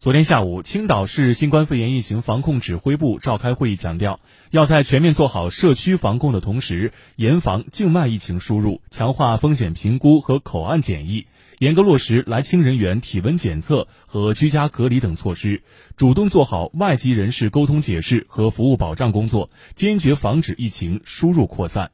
昨天下午青岛市新冠肺炎疫情防控指挥部召开会议强调要在全面做好社区防控的同时严防境外疫情输入强化风险评估和口岸检疫严格落实来青人员体温检测和居家隔离等措施主动做好外籍人士沟通解释和服务保障工作坚决防止疫情输入扩散。